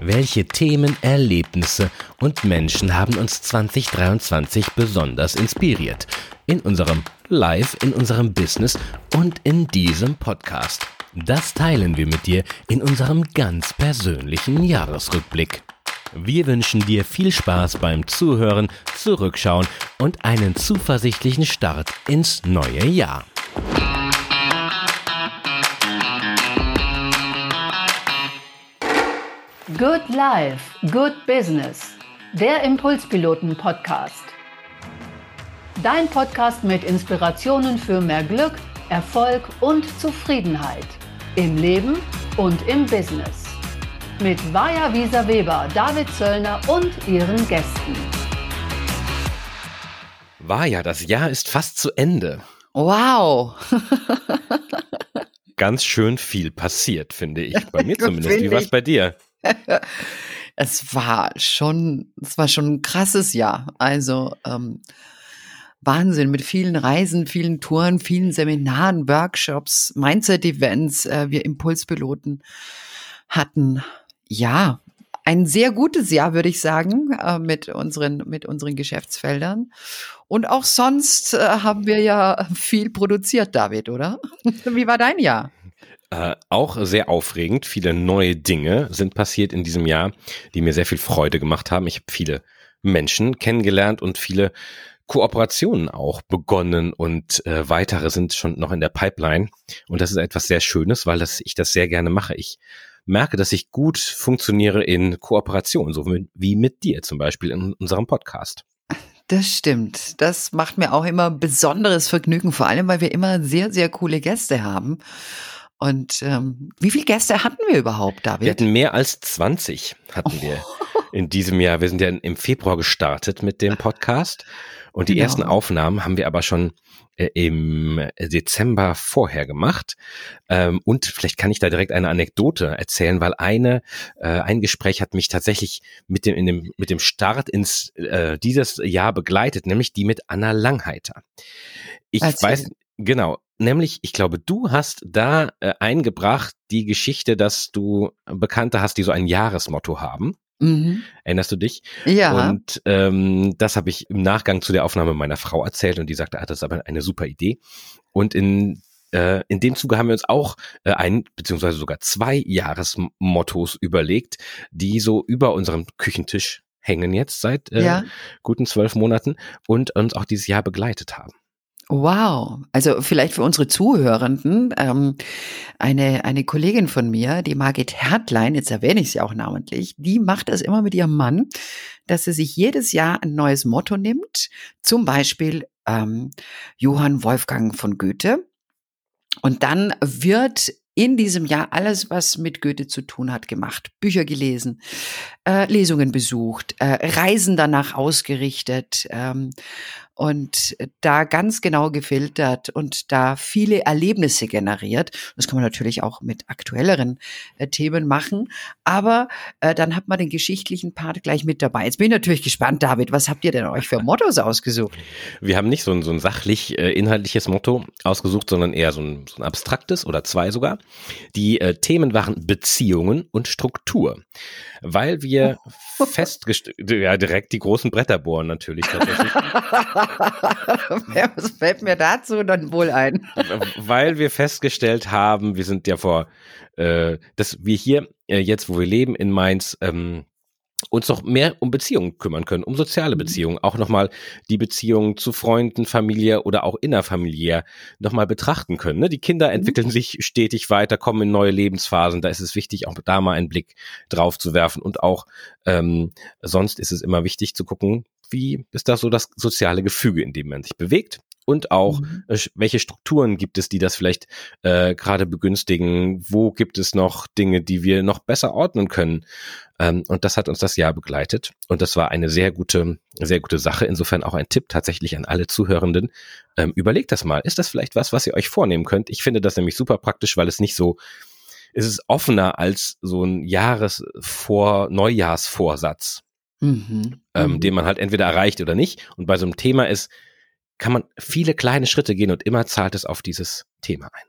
Welche Themen, Erlebnisse und Menschen haben uns 2023 besonders inspiriert? In unserem Live, in unserem Business und in diesem Podcast. Das teilen wir mit dir in unserem ganz persönlichen Jahresrückblick. Wir wünschen dir viel Spaß beim Zuhören, Zurückschauen und einen zuversichtlichen Start ins neue Jahr. Good Life, Good Business, der Impulspiloten-Podcast. Dein Podcast mit Inspirationen für mehr Glück, Erfolg und Zufriedenheit im Leben und im Business. Mit Vaja Wieser Weber, David Zöllner und ihren Gästen. Vaja, das Jahr ist fast zu Ende. Wow. Ganz schön viel passiert, finde ich. Bei mir zumindest. Wie war es bei dir? es war schon, es war schon ein krasses Jahr. Also ähm, Wahnsinn mit vielen Reisen, vielen Touren, vielen Seminaren, Workshops, Mindset-Events. Äh, wir Impulspiloten hatten ja ein sehr gutes Jahr, würde ich sagen, äh, mit unseren mit unseren Geschäftsfeldern. Und auch sonst äh, haben wir ja viel produziert, David, oder? Wie war dein Jahr? Äh, auch sehr aufregend. Viele neue Dinge sind passiert in diesem Jahr, die mir sehr viel Freude gemacht haben. Ich habe viele Menschen kennengelernt und viele Kooperationen auch begonnen und äh, weitere sind schon noch in der Pipeline. Und das ist etwas sehr Schönes, weil das, ich das sehr gerne mache. Ich merke, dass ich gut funktioniere in Kooperation, so wie mit dir zum Beispiel in unserem Podcast. Das stimmt. Das macht mir auch immer besonderes Vergnügen, vor allem weil wir immer sehr, sehr coole Gäste haben. Und ähm, wie viele Gäste hatten wir überhaupt, David? Wir hatten mehr als 20 hatten wir in diesem Jahr. Wir sind ja im Februar gestartet mit dem Podcast und die genau. ersten Aufnahmen haben wir aber schon äh, im Dezember vorher gemacht. Ähm, und vielleicht kann ich da direkt eine Anekdote erzählen, weil eine äh, ein Gespräch hat mich tatsächlich mit dem in dem mit dem Start ins äh, dieses Jahr begleitet, nämlich die mit Anna Langheiter. Ich Erzähl. weiß genau, Nämlich, ich glaube, du hast da äh, eingebracht die Geschichte, dass du Bekannte hast, die so ein Jahresmotto haben. Mhm. Erinnerst du dich? Ja. Und ähm, das habe ich im Nachgang zu der Aufnahme meiner Frau erzählt und die sagte, ah, das ist aber eine super Idee. Und in äh, in dem Zuge haben wir uns auch äh, ein beziehungsweise sogar zwei Jahresmottos überlegt, die so über unserem Küchentisch hängen jetzt seit äh, ja. guten zwölf Monaten und uns auch dieses Jahr begleitet haben. Wow, also vielleicht für unsere Zuhörenden, ähm, eine, eine Kollegin von mir, die Margit Hertlein, jetzt erwähne ich sie auch namentlich, die macht das immer mit ihrem Mann, dass sie sich jedes Jahr ein neues Motto nimmt, zum Beispiel ähm, Johann Wolfgang von Goethe. Und dann wird in diesem Jahr alles, was mit Goethe zu tun hat, gemacht. Bücher gelesen, äh, Lesungen besucht, äh, Reisen danach ausgerichtet. Ähm, und da ganz genau gefiltert und da viele Erlebnisse generiert. Das kann man natürlich auch mit aktuelleren äh, Themen machen, aber äh, dann hat man den geschichtlichen Part gleich mit dabei. Jetzt bin ich natürlich gespannt, David, was habt ihr denn euch für Mottos ausgesucht? Wir haben nicht so ein, so ein sachlich äh, inhaltliches Motto ausgesucht, sondern eher so ein, so ein abstraktes oder zwei sogar. Die äh, Themen waren Beziehungen und Struktur weil wir festgestellt, ja, direkt die großen Bretter bohren natürlich tatsächlich. Was fällt mir dazu dann wohl ein? weil wir festgestellt haben, wir sind ja vor, äh, dass wir hier äh, jetzt, wo wir leben in Mainz, ähm, uns noch mehr um Beziehungen kümmern können, um soziale mhm. Beziehungen, auch nochmal die Beziehungen zu Freunden, Familie oder auch innerfamiliär nochmal betrachten können. Ne? Die Kinder mhm. entwickeln sich stetig weiter, kommen in neue Lebensphasen, da ist es wichtig, auch da mal einen Blick drauf zu werfen und auch ähm, sonst ist es immer wichtig zu gucken, wie ist da so das soziale Gefüge, in dem man sich bewegt und auch mhm. äh, welche Strukturen gibt es, die das vielleicht äh, gerade begünstigen, wo gibt es noch Dinge, die wir noch besser ordnen können. Ähm, und das hat uns das Jahr begleitet und das war eine sehr gute, sehr gute Sache. Insofern auch ein Tipp tatsächlich an alle Zuhörenden. Ähm, überlegt das mal. Ist das vielleicht was, was ihr euch vornehmen könnt? Ich finde das nämlich super praktisch, weil es nicht so es ist offener als so ein Jahresvor, Neujahrsvorsatz, mhm. Ähm, mhm. den man halt entweder erreicht oder nicht. Und bei so einem Thema ist, kann man viele kleine Schritte gehen und immer zahlt es auf dieses Thema ein.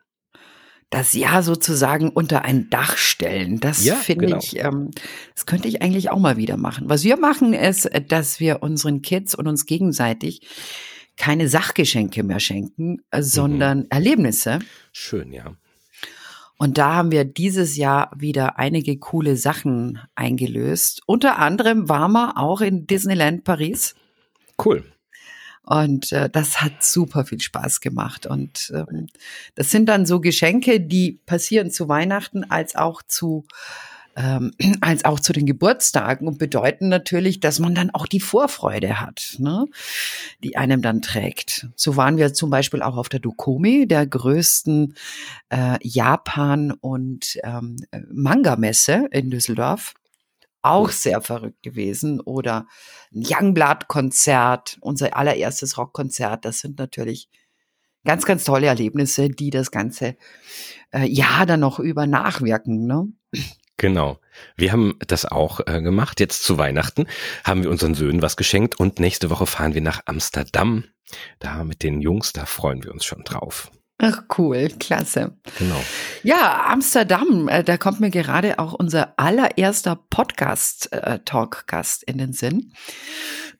das Jahr sozusagen unter ein Dach stellen. Das Ja, finde genau. ich, ähm, das könnte ich eigentlich auch mal wieder machen. Was wir machen, ist, äh, dass wir unseren Kids und uns gegenseitig keine Sachgeschenke mehr schenken, äh, sondern Erlebnisse. Schön, ja. Und da haben wir dieses Jahr wieder einige coole Sachen eingelöst. Unter anderem waren wir auch in Disneyland Paris. Cool. Und äh, das hat super viel Spaß gemacht. Und ähm, das sind dann so Geschenke, die passieren zu Weihnachten als auch zu ähm, als auch zu den Geburtstagen und bedeuten natürlich, dass man dann auch die Vorfreude hat, ne? die einem dann trägt. So waren wir zum Beispiel auch auf der Dokomi, der größten äh, Japan- und ähm, Manga-Messe in Düsseldorf. Auch sehr verrückt gewesen. Oder ein Youngblood-Konzert, unser allererstes Rockkonzert. Das sind natürlich ganz, ganz tolle Erlebnisse, die das ganze äh, Jahr dann noch über nachwirken. Ne? Genau. Wir haben das auch äh, gemacht. Jetzt zu Weihnachten haben wir unseren Söhnen was geschenkt und nächste Woche fahren wir nach Amsterdam. Da mit den Jungs, da freuen wir uns schon drauf. Ach cool, klasse. Genau. Ja, Amsterdam, äh, da kommt mir gerade auch unser allererster Podcast-Talk-Gast in den Sinn.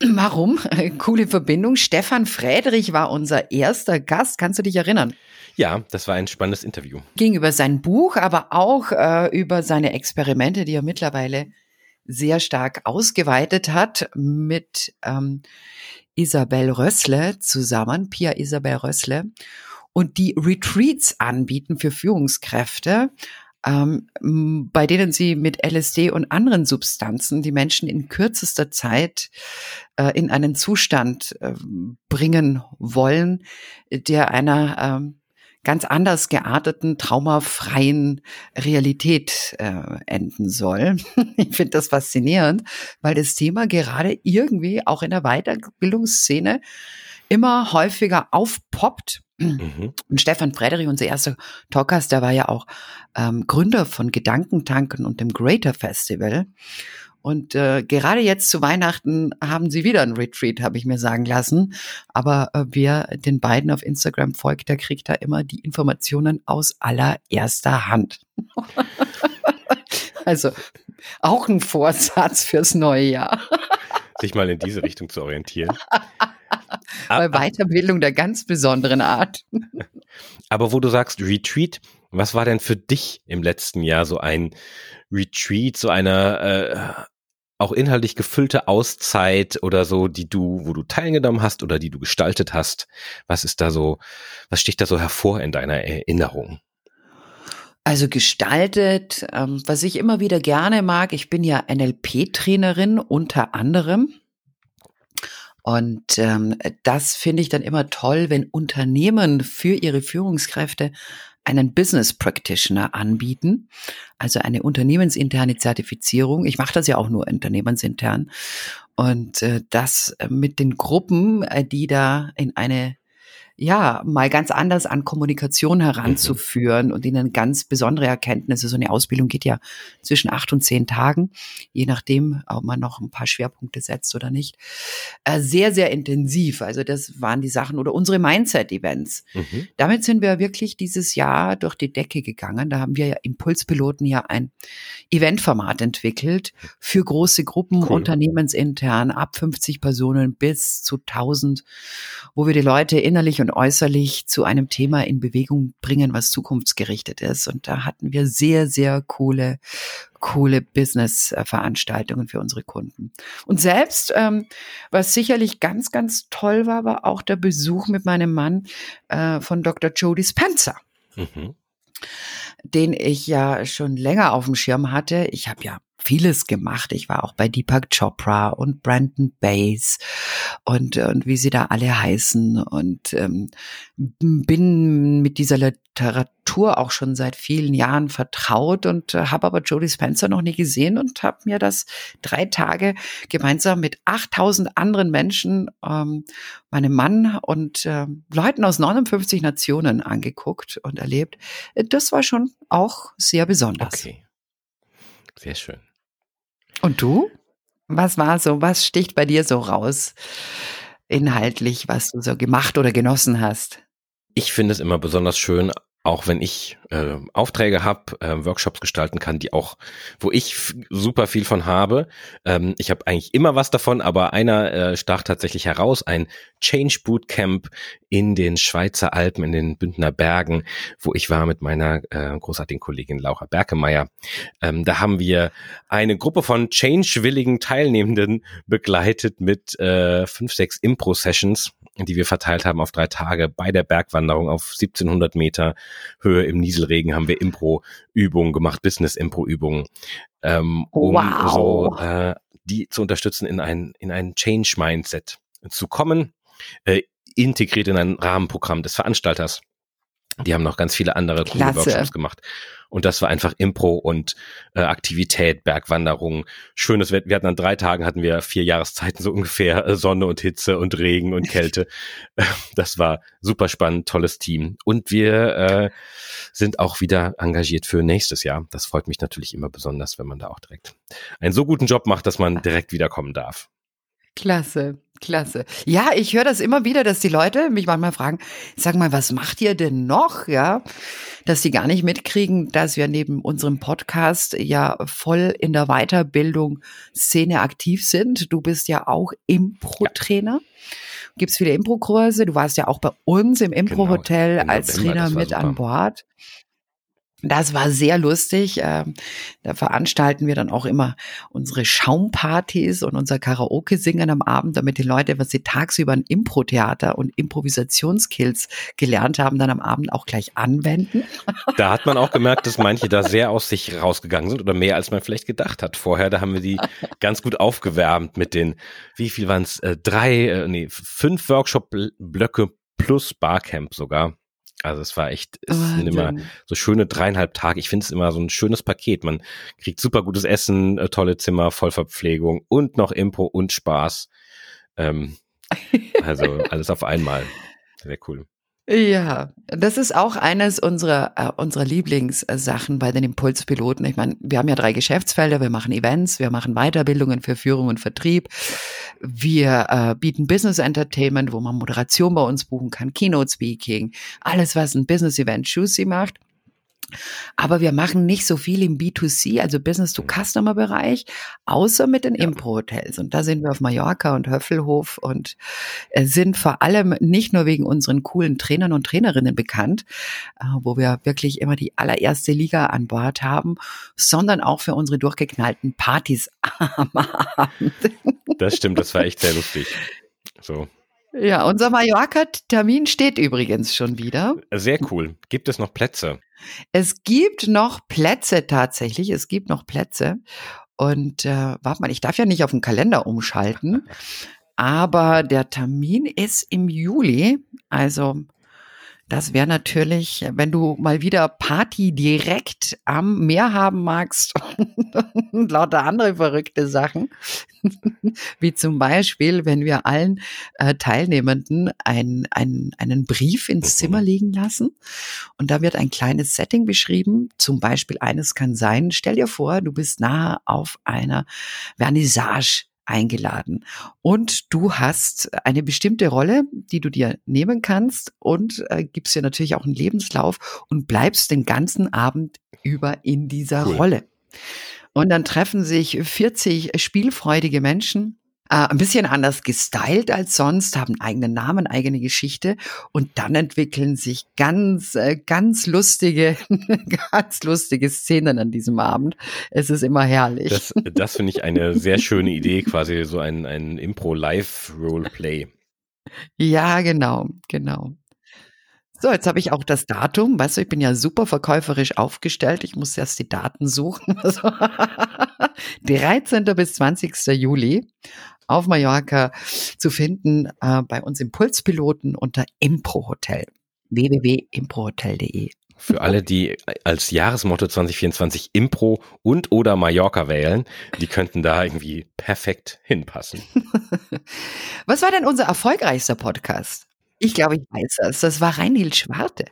Warum? Äh, Coole Verbindung. Stefan Friedrich war unser erster Gast. Kannst du dich erinnern? Ja, das war ein spannendes Interview. Ging über sein Buch, aber auch äh, über seine Experimente, die er mittlerweile sehr stark ausgeweitet hat mit ähm, Isabel Rössle zusammen, Pia Isabel Rössle, und die Retreats anbieten für Führungskräfte, ähm, bei denen sie mit LSD und anderen Substanzen die Menschen in kürzester Zeit äh, in einen Zustand äh, bringen wollen, der einer ähm, ganz anders gearteten, traumafreien Realität äh, enden soll. Ich finde das faszinierend, weil das Thema gerade irgendwie auch in der Weiterbildungsszene immer häufiger aufpoppt. Mhm. Und Stefan Frederik, unser erster Talkers, der war ja auch ähm, Gründer von Gedankentanken und dem Greater Festival. Und äh, gerade jetzt zu Weihnachten haben sie wieder ein Retreat, habe ich mir sagen lassen. Aber äh, wer den beiden auf Instagram folgt, der kriegt da immer die Informationen aus allererster Hand. also auch ein Vorsatz fürs neue Jahr. Sich mal in diese Richtung zu orientieren. Bei Aber, Weiterbildung der ganz besonderen Art. aber wo du sagst Retreat, was war denn für dich im letzten Jahr so ein Retreat, so eine äh, auch inhaltlich gefüllte Auszeit oder so, die du, wo du teilgenommen hast oder die du gestaltet hast? Was ist da so, was sticht da so hervor in deiner Erinnerung? Also gestaltet, ähm, was ich immer wieder gerne mag, ich bin ja NLP-Trainerin unter anderem. Und ähm, das finde ich dann immer toll, wenn Unternehmen für ihre Führungskräfte einen Business Practitioner anbieten, also eine unternehmensinterne Zertifizierung. Ich mache das ja auch nur unternehmensintern. Und äh, das mit den Gruppen, äh, die da in eine ja, mal ganz anders an Kommunikation heranzuführen und ihnen ganz besondere Erkenntnisse. So eine Ausbildung geht ja zwischen acht und zehn Tagen, je nachdem, ob man noch ein paar Schwerpunkte setzt oder nicht. Äh, sehr, sehr intensiv. Also das waren die Sachen oder unsere Mindset-Events. Mhm. Damit sind wir wirklich dieses Jahr durch die Decke gegangen. Da haben wir ja Impulspiloten ja ein Eventformat entwickelt für große Gruppen, Cool. unternehmensintern, ab 50 Personen bis zu 1000, wo wir die Leute innerlich und äußerlich zu einem Thema in Bewegung bringen, was zukunftsgerichtet ist. Und da hatten wir sehr, sehr coole, coole Business-Veranstaltungen für unsere Kunden. Und selbst, ähm, was sicherlich ganz, ganz toll war, war auch der Besuch mit meinem Mann äh, von Dr. Jody Spencer Mhm. Den ich ja schon länger auf dem Schirm hatte. Ich habe ja vieles gemacht. Ich war auch bei Deepak Chopra und Brandon Bays und, und wie sie da alle heißen und ähm, bin mit dieser Literatur auch schon seit vielen Jahren vertraut und äh, habe aber Jodie Spencer noch nie gesehen und habe mir das drei Tage gemeinsam mit 8000 anderen Menschen, ähm, meinem Mann und äh, Leuten aus 59 Nationen angeguckt und erlebt. Das war schon auch sehr besonders. Okay. Sehr schön. Und du? Was war so, was sticht bei dir so raus? Inhaltlich, was du so gemacht oder genossen hast? Ich finde es immer besonders schön, auch wenn ich äh, Aufträge habe, äh, Workshops gestalten kann, die auch, wo ich super viel von habe. Ähm, ich habe eigentlich immer was davon, aber einer äh, stach tatsächlich heraus, ein Change Bootcamp in den Schweizer Alpen, in den Bündner Bergen, wo ich war mit meiner äh, großartigen Kollegin Laura Berkemeyer. Ähm, da haben wir eine Gruppe von Change-willigen Teilnehmenden begleitet mit äh, fünf, sechs Impro-Sessions die wir verteilt haben auf drei Tage. Bei der Bergwanderung auf 1700 Meter Höhe im Nieselregen haben wir Impro-Übungen gemacht, Business-Impro-Übungen, ähm, um wow. so äh, die zu unterstützen, in ein, in ein Change-Mindset zu kommen, äh, integriert in ein Rahmenprogramm des Veranstalters. Die haben noch ganz viele andere coole Workshops gemacht. Und das war einfach Impro und äh, Aktivität, Bergwanderung, schönes Wetter. Wir hatten an drei Tagen hatten wir vier Jahreszeiten so ungefähr, äh, Sonne und Hitze und Regen und Kälte. das war super spannend, tolles Team. Und wir äh, sind auch wieder engagiert für nächstes Jahr. Das freut mich natürlich immer besonders, wenn man da auch direkt einen so guten Job macht, dass man direkt wiederkommen darf. Klasse. Klasse. Ja, ich höre das immer wieder, dass die Leute mich manchmal fragen, sag mal, was macht ihr denn noch? Ja, dass sie gar nicht mitkriegen, dass wir neben unserem Podcast ja voll in der Weiterbildung Szene aktiv sind. Du bist ja auch Impro-Trainer. Ja. Gibt's viele Impro-Kurse. Du warst ja auch bei uns im Impro-Hotel genau, als Trainer mit an Bord. Das war sehr lustig. Ähm, da veranstalten wir dann auch immer unsere Schaumpartys und unser Karaoke-Singen am Abend, damit die Leute, was sie tagsüber in Impro-Theater und Improvisationskills gelernt haben, dann am Abend auch gleich anwenden. Da hat man auch gemerkt, dass manche da sehr aus sich rausgegangen sind oder mehr als man vielleicht gedacht hat. Vorher, da haben wir die ganz gut aufgewärmt mit den, wie viel waren es, äh, drei, äh, nee, fünf Workshop-Blöcke plus Barcamp sogar. Also es war echt, es sind immer so schöne dreieinhalb Tage. Ich finde es immer so ein schönes Paket. Man kriegt super gutes Essen, äh, tolle Zimmer, Vollverpflegung und noch Impro und Spaß. Ähm, also alles auf einmal. Sehr cool. Ja, das ist auch eines unserer, äh, unserer Lieblingssachen bei den Impulspiloten. Ich meine, wir haben ja drei Geschäftsfelder. Wir machen Events, wir machen Weiterbildungen für Führung und Vertrieb. Wir äh, bieten Business Entertainment, wo man Moderation bei uns buchen kann, Keynote Speaking, alles, was ein Business Event juicy macht. Aber wir machen nicht so viel im B2C, also Business-to-Customer-Bereich, außer mit den Impro-Hotels. Und da sind wir auf Mallorca und Höffelhof und äh, sind vor allem nicht nur wegen unseren coolen Trainern und Trainerinnen bekannt, äh, wo wir wirklich immer die allererste Liga an Bord haben, sondern auch für unsere durchgeknallten Partys am Abend. Das stimmt, das war echt sehr lustig. So. Ja, unser Mallorca-Termin steht übrigens schon wieder. Sehr cool. Gibt es noch Plätze? Es gibt noch Plätze tatsächlich. Es gibt noch Plätze. Und äh, warte mal, ich darf ja nicht auf den Kalender umschalten. Aber der Termin ist im Juli. Also das wäre natürlich, wenn du mal wieder Party direkt am Meer haben magst und lauter andere verrückte Sachen, wie zum Beispiel, wenn wir allen äh, Teilnehmenden ein, ein, einen Brief ins Zimmer legen lassen. Und da wird ein kleines Setting beschrieben. Zum Beispiel eines kann sein, stell dir vor, du bist nahe auf einer Vernissage eingeladen. Und du hast eine bestimmte Rolle, die du dir nehmen kannst und äh, gibst dir natürlich auch einen Lebenslauf und bleibst den ganzen Abend über in dieser cool. Rolle. Und dann treffen sich 40 spielfreudige Menschen äh, ein bisschen anders gestylt als sonst, haben eigenen Namen, eigene Geschichte und dann entwickeln sich ganz, äh, ganz lustige, ganz lustige Szenen an diesem Abend. Es ist immer herrlich. Das, das finde ich eine sehr schöne Idee, quasi so ein, ein Impro-Live-Roleplay. Ja, genau, genau. So, jetzt habe ich auch das Datum. Weißt du, ich bin ja super verkäuferisch aufgestellt. Ich muss erst die Daten suchen. 13. bis 20. Juli auf Mallorca zu finden äh, bei uns Impulspiloten unter Impro Hotel www.improhotel.de. Für alle, die als Jahresmotto 2024 Impro und oder Mallorca wählen, die könnten da irgendwie perfekt hinpassen. Was war denn unser erfolgreichster Podcast? Ich glaube, ich weiß das. Das war Reinhild Schwarte.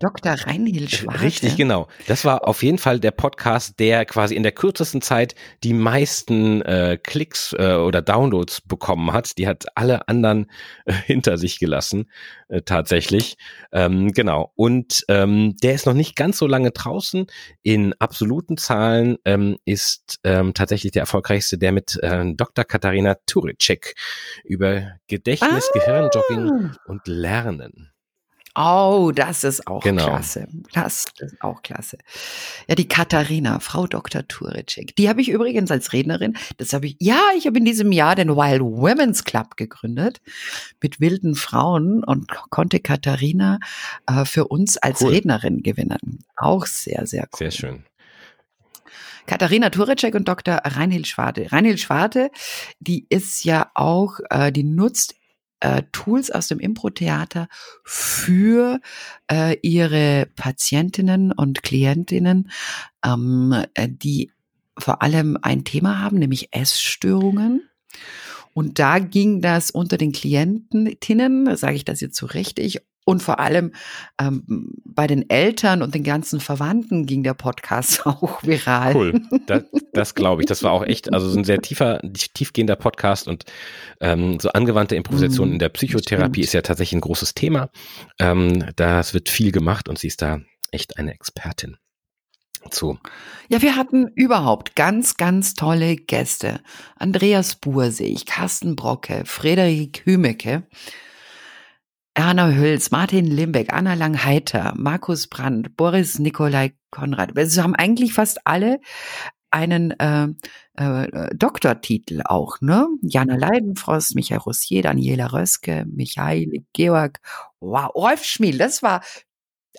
Dr. Reinhild Schwarze. Richtig, genau. Das war auf jeden Fall der Podcast, der quasi in der kürzesten Zeit die meisten äh, Klicks äh, oder Downloads bekommen hat. Die hat alle anderen äh, hinter sich gelassen, äh, tatsächlich. Ähm, genau. Und ähm, der ist noch nicht ganz so lange draußen. In absoluten Zahlen ähm, ist ähm, tatsächlich der erfolgreichste, der mit äh, Dr. Katharina Turicek über Gedächtnis, Ah. Gehirnjogging und Lernen. Oh, das ist auch Genau. klasse. Das ist auch klasse. Ja, die Katharina, Frau Dr. Turicek. Die habe ich übrigens als Rednerin, das habe ich, ja, ich habe in diesem Jahr den Wild Women's Club gegründet mit wilden Frauen und konnte Katharina äh, für uns als Cool. Rednerin gewinnen. Auch sehr, sehr cool. Sehr schön. Katharina Turicek und Dr. Reinhild Schwarte. Reinhild Schwarte, die ist ja auch, äh, die nutzt äh, Tools aus dem Impro-Theater für äh, ihre Patientinnen und Klientinnen, ähm, äh, die vor allem ein Thema haben, nämlich Essstörungen. Und da ging das unter den Klientinnen, sage ich das jetzt so richtig, und vor allem ähm, bei den Eltern und den ganzen Verwandten ging der Podcast auch viral. Cool, das, das glaube ich. Das war auch echt, also so ein sehr tiefer, tiefgehender Podcast und ähm, so angewandte Improvisation Mm, in der Psychotherapie stimmt. ist ja tatsächlich ein großes Thema. Ähm, das wird viel gemacht und sie ist da echt eine Expertin. zu. Ja, wir hatten überhaupt ganz, ganz tolle Gäste. Andreas Bursig, Carsten Brocke, Frederik Hümecke, Erna Hülz, Martin Limbeck, Anna Langheiter, Markus Brandt, Boris Nikolai Konrad. Wir haben eigentlich fast alle einen äh, äh, Doktortitel auch, ne? Jana Leidenfrost, Michael Rossier, Daniela Röske, Michael Georg, wow, Rolf Schmiel, das war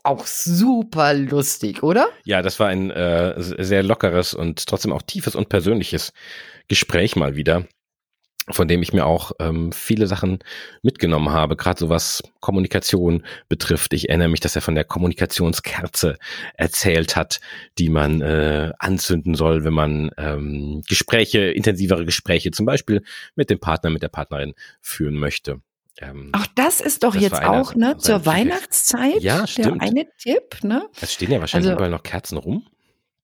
auch super lustig, oder? Ja, das war ein äh, sehr lockeres und trotzdem auch tiefes und persönliches Gespräch mal wieder, von dem ich mir auch ähm, viele Sachen mitgenommen habe, gerade so was Kommunikation betrifft. Ich erinnere mich, dass er von der Kommunikationskerze erzählt hat, die man äh, anzünden soll, wenn man ähm, Gespräche, intensivere Gespräche zum Beispiel mit dem Partner, mit der Partnerin führen möchte. Ähm, Ach, das ist doch Das jetzt auch, ne, zur. Weihnachtszeit. Ja, Der stimmt. eine Tipp, ne? es stehen ja wahrscheinlich also- überall noch Kerzen rum.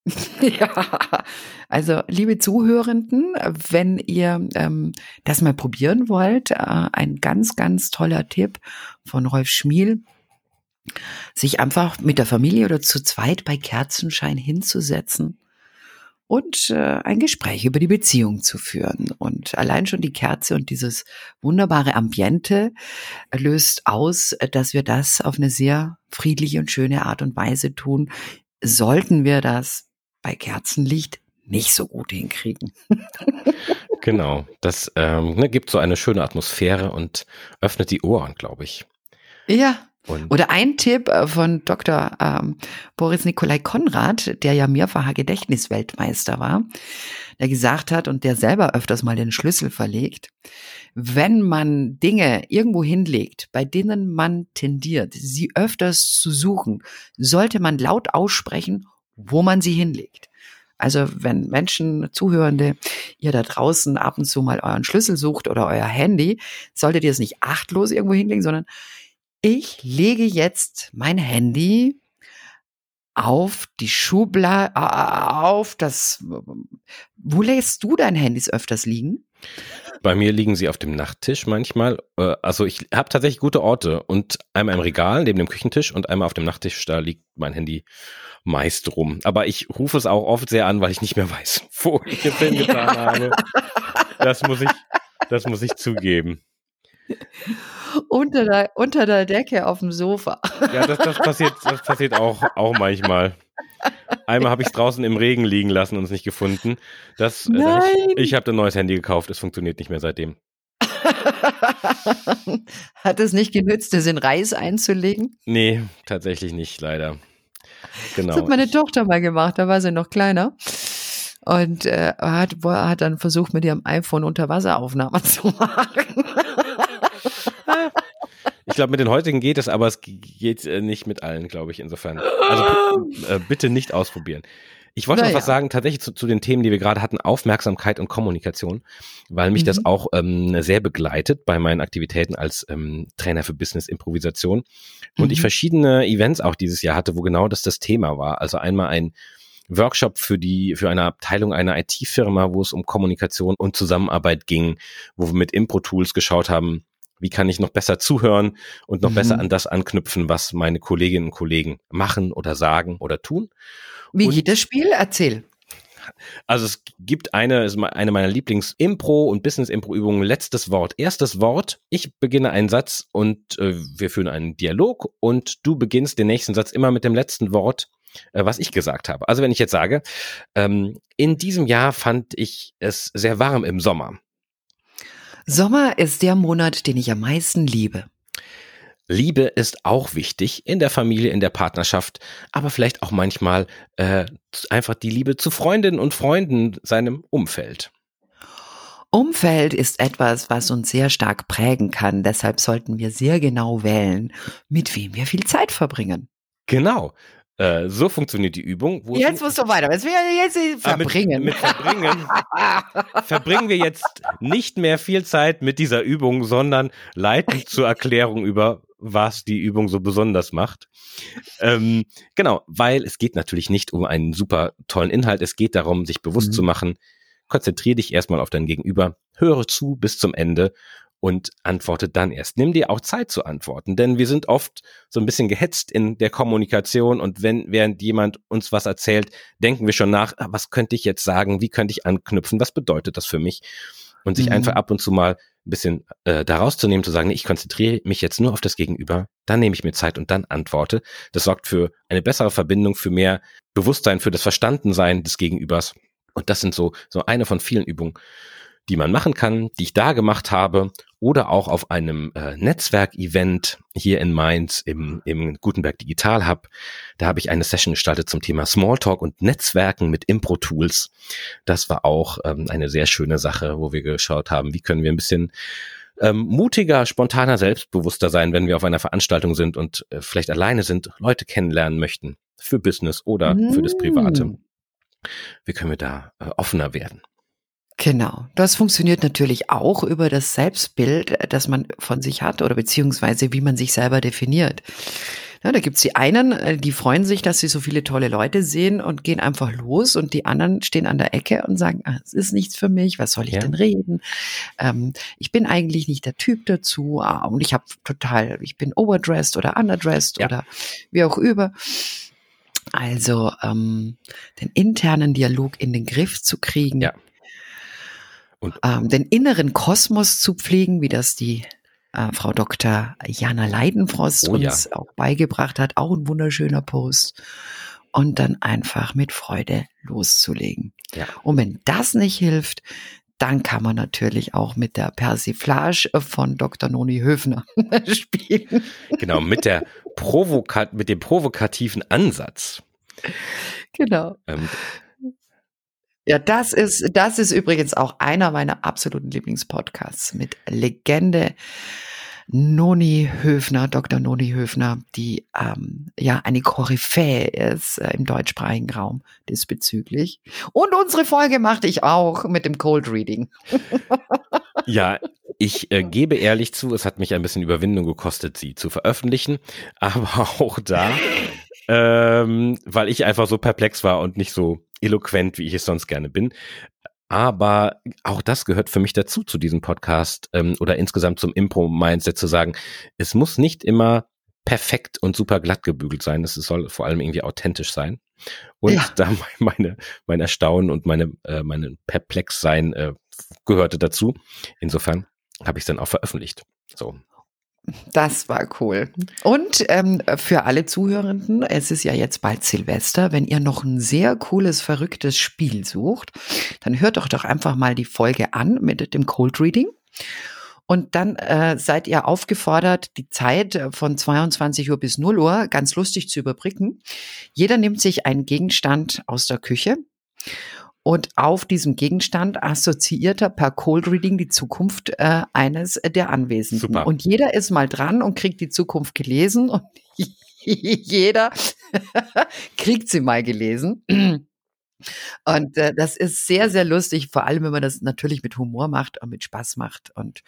ja, also liebe Zuhörenden, wenn ihr ähm, das mal probieren wollt, äh, ein ganz, ganz toller Tipp von Rolf Schmiel, sich einfach mit der Familie oder zu zweit bei Kerzenschein hinzusetzen und äh, ein Gespräch über die Beziehung zu führen. Und allein schon die Kerze und dieses wunderbare Ambiente löst aus, dass wir das auf eine sehr friedliche und schöne Art und Weise tun. Sollten wir das bei Kerzenlicht nicht so gut hinkriegen. Genau, das ähm, ne, gibt so eine schöne Atmosphäre und öffnet die Ohren, glaube ich. Ja. Und Oder ein Tipp äh, von Dr. Ähm, Boris Nikolai Konrad, der ja mehrfacher Gedächtnisweltmeister war, der gesagt hat und der selber öfters mal den Schlüssel verlegt, wenn man Dinge irgendwo hinlegt, bei denen man tendiert, sie öfters zu suchen, sollte man laut aussprechen, wo man sie hinlegt. Also wenn Menschen, Zuhörende, ihr da draußen ab und zu mal euren Schlüssel sucht oder euer Handy, solltet ihr es nicht achtlos irgendwo hinlegen, sondern ich lege jetzt mein Handy auf die Schublade, auf das, wo lässt du dein Handys öfters liegen? Bei mir liegen sie auf dem Nachttisch manchmal. Äh, also ich habe tatsächlich gute Orte und einmal im Regal neben dem Küchentisch und einmal auf dem Nachttisch, da liegt mein Handy meist rum. Aber ich rufe es auch oft sehr an, weil ich nicht mehr weiß, wo ich den Film getan habe. Das muss ich, das muss ich zugeben. Unter der, unter der Decke auf dem Sofa. Ja, das, das passiert, das passiert auch, auch manchmal. Einmal habe ich es draußen im Regen liegen lassen und es nicht gefunden. Das, äh, Nein. ich habe ein neues Handy gekauft, es funktioniert nicht mehr seitdem. Hat es nicht genützt, es in Reis einzulegen? Nee, tatsächlich nicht, leider. Genau. Das hat meine Tochter mal gemacht, da war sie noch kleiner. Und äh, hat, hat dann versucht, mit ihrem iPhone Unterwasseraufnahmen zu machen. Ich glaube, mit den heutigen geht es, aber es geht äh, nicht mit allen, glaube ich, insofern. Also äh, bitte nicht ausprobieren. Ich wollte Na noch was sagen, tatsächlich zu, zu den Themen, die wir gerade hatten, Aufmerksamkeit und Kommunikation, weil mich das Mhm. auch ähm, sehr begleitet bei meinen Aktivitäten als ähm, Trainer für Business Improvisation. Und ich Mhm. verschiedene Events auch dieses Jahr hatte, wo genau das das Thema war. Also einmal ein Workshop für die, für eine Abteilung einer IT-Firma, wo es um Kommunikation und Zusammenarbeit ging, wo wir mit Impro-Tools geschaut haben, wie kann ich noch besser zuhören und noch Mhm. besser an das anknüpfen, was meine Kolleginnen und Kollegen machen oder sagen oder tun. Wie Und- geht das Spiel? Erzähl. Also es gibt eine, eine meiner Lieblings-Impro- und Business-Impro-Übungen. Letztes Wort, erstes Wort. Ich beginne einen Satz und äh, wir führen einen Dialog und du beginnst den nächsten Satz immer mit dem letzten Wort, äh, was ich gesagt habe. Also wenn ich jetzt sage, ähm, in diesem Jahr fand ich es sehr warm im Sommer. Sommer ist der Monat, den ich am meisten liebe. Liebe ist auch wichtig in der Familie, in der Partnerschaft, aber vielleicht auch manchmal äh, einfach die Liebe zu Freundinnen und Freunden, seinem Umfeld. Umfeld ist etwas, was uns sehr stark prägen kann. Deshalb sollten wir sehr genau wählen, mit wem wir viel Zeit verbringen. Genau. Äh, so funktioniert die Übung. Jetzt musst du weiter. Jetzt will jetzt Ah, mit- verbringen. Mit, verbringen verbringen wir jetzt nicht mehr viel Zeit mit dieser Übung, sondern leiten zur Erklärung über, was die Übung so besonders macht. Ähm, genau, weil es geht natürlich nicht um einen super tollen Inhalt. Es geht darum, sich bewusst Mhm. zu machen. Konzentriere dich erstmal auf dein Gegenüber, höre zu bis zum Ende und antworte dann erst. Nimm dir auch Zeit zu antworten, denn wir sind oft so ein bisschen gehetzt in der Kommunikation und wenn während jemand uns was erzählt, denken wir schon nach, ah, was könnte ich jetzt sagen, wie könnte ich anknüpfen, was bedeutet das für mich? Und sich Mhm. einfach ab und zu mal ein bisschen äh, daraus zu nehmen, zu sagen, nee, ich konzentriere mich jetzt nur auf das Gegenüber, dann nehme ich mir Zeit und dann antworte. Das sorgt für eine bessere Verbindung, für mehr Bewusstsein, für das Verstandensein des Gegenübers. Und das sind so, so eine von vielen Übungen, die man machen kann, die ich da gemacht habe oder auch auf einem äh, Netzwerkevent hier in Mainz im, im Gutenberg Digital Hub. Da habe ich eine Session gestaltet zum Thema Smalltalk und Netzwerken mit Impro-Tools. Das war auch ähm, eine sehr schöne Sache, wo wir geschaut haben, wie können wir ein bisschen ähm, mutiger, spontaner, selbstbewusster sein, wenn wir auf einer Veranstaltung sind und äh, vielleicht alleine sind, Leute kennenlernen möchten für Business oder für das Private. Mm. Wie können wir da äh, offener werden? Genau. Das funktioniert natürlich auch über das Selbstbild, äh, das man von sich hat oder beziehungsweise wie man sich selber definiert. Ja, da gibt's die einen, äh, die freuen sich, dass sie so viele tolle Leute sehen und gehen einfach los und die anderen stehen an der Ecke und sagen, ah, es ist nichts für mich, was soll ich Ja. denn reden? Ähm, ich bin eigentlich nicht der Typ dazu ah, und ich habe total, ich bin overdressed oder underdressed Ja. oder wie auch über. Also ähm, den internen Dialog in den Griff zu kriegen, Ja. Und ähm, den inneren Kosmos zu pflegen, wie das die äh, Frau Dr. Jana Leidenfrost Oh ja. uns auch beigebracht hat. Auch ein wunderschöner Post. Und dann einfach mit Freude loszulegen. Ja. Und wenn das nicht hilft, dann kann man natürlich auch mit der Persiflage von Dr. Noni Höfner spielen. Genau, mit der Provoka mit dem provokativen Ansatz. Genau. Ähm, Ja, das ist, das ist übrigens auch einer meiner absoluten Lieblingspodcasts mit Legende Noni Höfner, Dr. Noni Höfner, die ähm, ja eine Koryphäe ist äh, im deutschsprachigen Raum diesbezüglich. Und unsere Folge machte ich auch mit dem Cold Reading. ja, ich äh, gebe ehrlich zu, es hat mich ein bisschen Überwindung gekostet, sie zu veröffentlichen, aber auch da, ähm, weil ich einfach so perplex war und nicht so eloquent, wie ich es sonst gerne bin. Aber auch das gehört für mich dazu, zu diesem Podcast ähm, oder insgesamt zum Impro-Mindset zu sagen, es muss nicht immer perfekt und super glatt gebügelt sein. Es soll vor allem irgendwie authentisch sein. Und Ja. da meine, mein Erstaunen und meine, äh, meine Perplexsein äh, gehörte dazu. Insofern habe ich es dann auch veröffentlicht. So. Das war cool. Und ähm, für alle Zuhörenden, es ist ja jetzt bald Silvester. Wenn ihr noch ein sehr cooles, verrücktes Spiel sucht, dann hört doch doch einfach mal die Folge an mit dem Cold Reading. Und dann äh, seid ihr aufgefordert, die Zeit von 22 Uhr bis 0 Uhr ganz lustig zu überbrücken. Jeder nimmt sich einen Gegenstand aus der Küche und auf diesem Gegenstand assoziiert er per Cold Reading die Zukunft äh, eines der Anwesenden. Super. Und jeder ist mal dran und kriegt die Zukunft gelesen und jeder kriegt sie mal gelesen. Und äh, das ist sehr, sehr lustig, vor allem wenn man das natürlich mit Humor macht und mit Spaß macht. Und,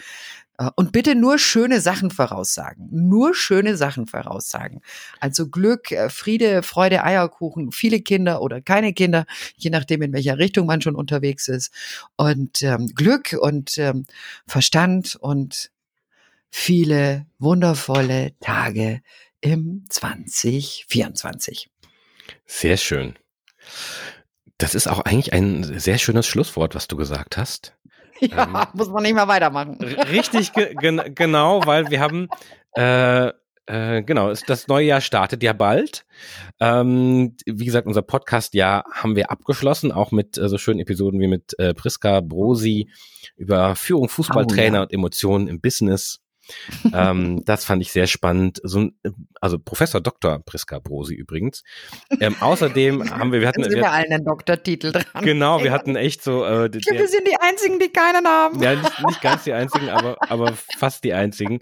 äh, und bitte nur schöne Sachen voraussagen. Nur schöne Sachen voraussagen. Also Glück, äh, Friede, Freude, Eierkuchen, viele Kinder oder keine Kinder, je nachdem, in welcher Richtung man schon unterwegs ist. Und ähm, Glück und ähm, Verstand und viele wundervolle Tage im 2024. Sehr schön. Das ist auch eigentlich ein sehr schönes Schlusswort, was du gesagt hast. Ja, ähm, muss man nicht mal weitermachen. Richtig, ge gen genau, weil wir haben, äh, äh, genau, das neue Jahr startet ja bald. Ähm, wie gesagt, unser Podcast-Jahr haben wir abgeschlossen, auch mit äh, so schönen Episoden wie mit äh, Priska Brosi über Führung, Fußballtrainer oh, ja. und Emotionen im Business ähm, das fand ich sehr spannend. So, also Professor Dr. Priska Brosi übrigens. Ähm, außerdem haben wir, wir hatten, wir, allen einen Doktortitel dran. Genau, wir hatten echt so. Äh, ich glaube, wir sind die einzigen, die keinen haben. Ja, nicht, nicht ganz die einzigen, aber aber fast die einzigen.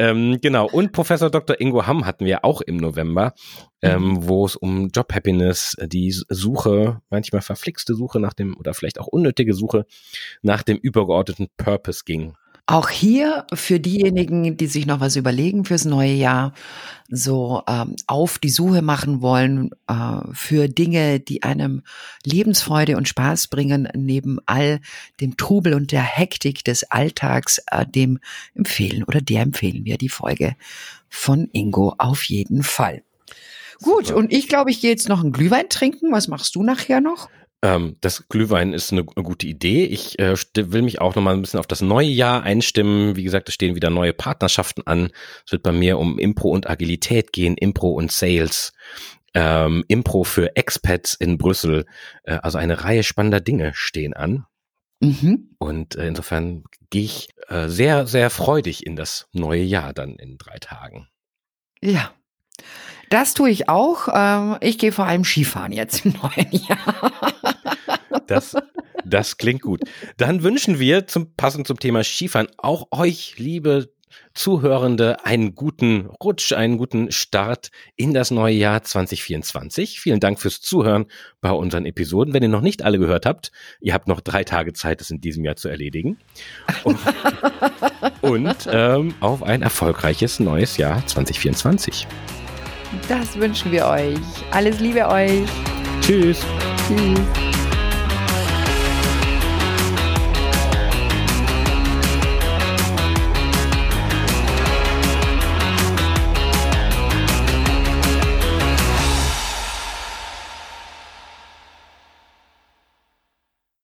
Ähm, genau. Und Professor Dr. Ingo Hamm hatten wir auch im November, ähm, mhm. wo es um Job Happiness, die Suche, manchmal verflixte Suche nach dem oder vielleicht auch unnötige Suche nach dem übergeordneten Purpose ging. Auch hier für diejenigen, die sich noch was überlegen fürs neue Jahr, so ähm, auf die Suche machen wollen äh, für Dinge, die einem Lebensfreude und Spaß bringen, neben all dem Trubel und der Hektik des Alltags, äh, dem empfehlen oder der empfehlen wir die Folge von Ingo auf jeden Fall. Gut, und ich glaube, ich gehe jetzt noch einen Glühwein trinken. Was machst du nachher noch? Ähm, das Glühwein ist eine, eine gute Idee. Ich äh, will mich auch noch mal ein bisschen auf das neue Jahr einstimmen. Wie gesagt, es stehen wieder neue Partnerschaften an. Es wird bei mir um Impro und Agilität gehen, Impro und Sales. Ähm, Impro für Expats in Brüssel. Äh, also eine Reihe spannender Dinge stehen an. Mhm. Und äh, insofern gehe ich äh, sehr, sehr freudig in das neue Jahr dann in drei Tagen. Ja, das tue ich auch. Ähm, ich gehe vor allem Skifahren jetzt im neuen Jahr. Das, das klingt gut. Dann wünschen wir zum passend zum Thema Skifahren auch euch, liebe Zuhörende, einen guten Rutsch, einen guten Start in das neue Jahr 2024. Vielen Dank fürs Zuhören bei unseren Episoden. Wenn ihr noch nicht alle gehört habt, ihr habt noch drei Tage Zeit, das in diesem Jahr zu erledigen. Und, und ähm, auf ein erfolgreiches neues Jahr 2024. Das wünschen wir euch. Alles Liebe euch. Tschüss. Tschüss.